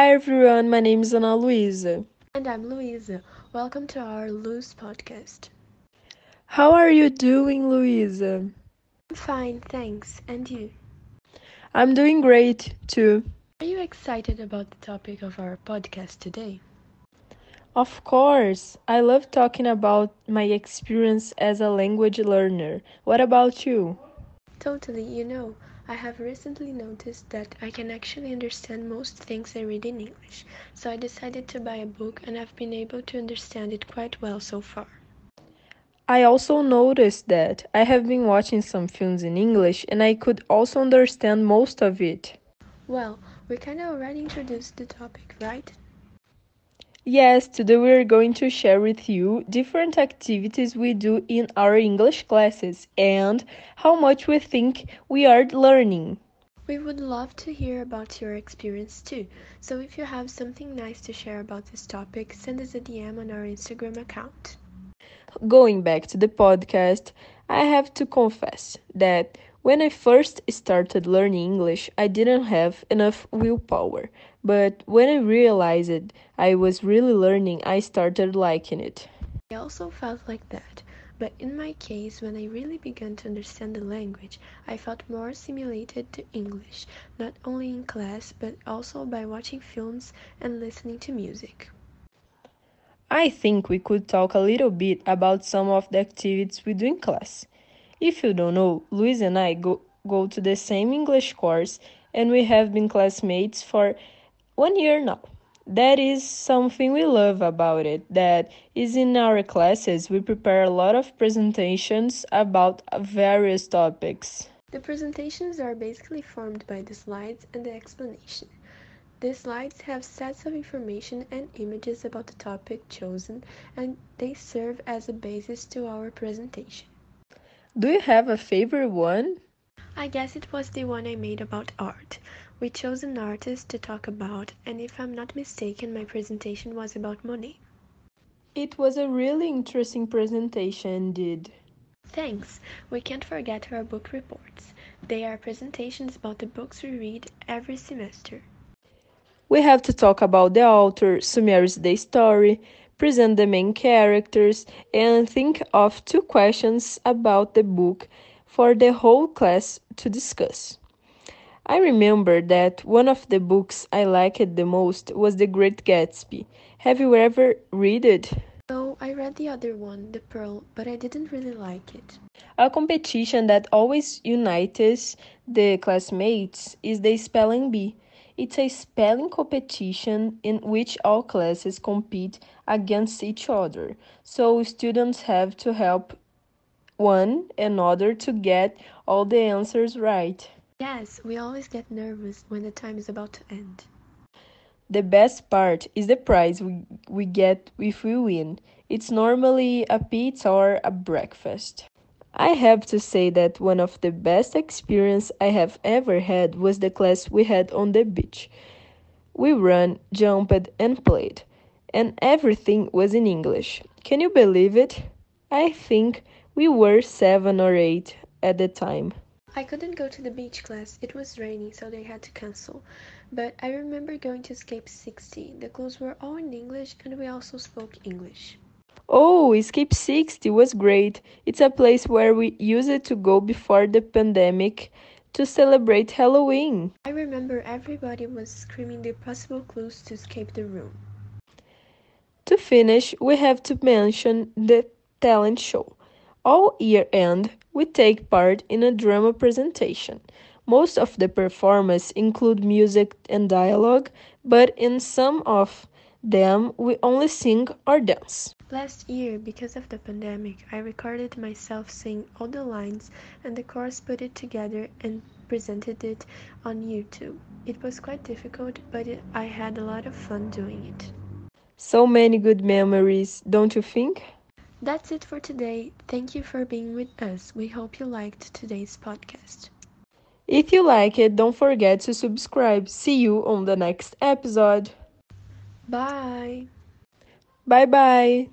Hi everyone, my name is Ana Luisa. And I'm Luisa. Welcome to our Luz podcast. How are you doing, Luisa? I'm fine, thanks. And you? I'm doing great too. Are you excited about the topic of our podcast today? Of course, I love talking about my experience as a language learner. What about you? Totally, you know, I have recently noticed that I can actually understand most things I read in English, so I decided to buy a book and I've been able to understand it quite well so far. I also noticed that I have been watching some films in English and I could also understand most of it. Well, we kind of already introduced the topic, right? Yes, today we are going to share with you different activities we do in our English classes and how much we think we are learning. We would love to hear about your experience too. So if you have something nice to share about this topic, send us a DM on our Instagram account. Going back to the podcast, I have to confess that when I first started learning English, I didn't have enough willpower. But when I realized I was really learning, I started liking it. I also felt like that. But in my case, when I really began to understand the language, I felt more assimilated to English, not only in class, but also by watching films and listening to music. I think we could talk a little bit about some of the activities we do in class. If you don't know, Luis and I go, go to the same English course and we have been classmates for one year now. That is something we love about it. That is in our classes, we prepare a lot of presentations about various topics. The presentations are basically formed by the slides and the explanation. The slides have sets of information and images about the topic chosen, and they serve as a basis to our presentation. Do you have a favorite one? I guess it was the one I made about art. We chose an artist to talk about, and if I'm not mistaken, my presentation was about Monet. It was a really interesting presentation indeed. Thanks. We can't forget our book reports. They are presentations about the books we read every semester. We have to talk about the author, summarize the story, present the main characters, and think of two questions about the book for the whole class to discuss. I remember that one of the books I liked the most was The Great Gatsby. Have you ever read it? No, I read the other one, The Pearl, but I didn't really like it. A competition that always unites the classmates is the spelling bee. It's a spelling competition in which all classes compete against each other. So students have to help one another to get all the answers right. Yes, we always get nervous when the time is about to end. The best part is the prize we, we get if we win. It's normally a pizza or a breakfast. I have to say that one of the best experience I have ever had was the class we had on the beach. We ran, jumped, and played, and everything was in English. Can you believe it? I think we were seven or eight at the time. I couldn't go to the beach class, it was raining, so they had to cancel. But I remember going to Escape 60. The clothes were all in English, and we also spoke English. Oh, Escape 60 was great. It's a place where we used to go before the pandemic to celebrate Halloween. I remember everybody was screaming the possible clues to escape the room. To finish, we have to mention the talent show. All year end, we take part in a drama presentation. Most of the performances include music and dialogue, but in some of them we only sing or dance. Last year, because of the pandemic, I recorded myself saying all the lines and the chorus put it together and presented it on YouTube. It was quite difficult, but it, I had a lot of fun doing it. So many good memories, don't you think? That's it for today. Thank you for being with us. We hope you liked today's podcast. If you like it, don't forget to subscribe. See you on the next episode. Bye. Bye bye.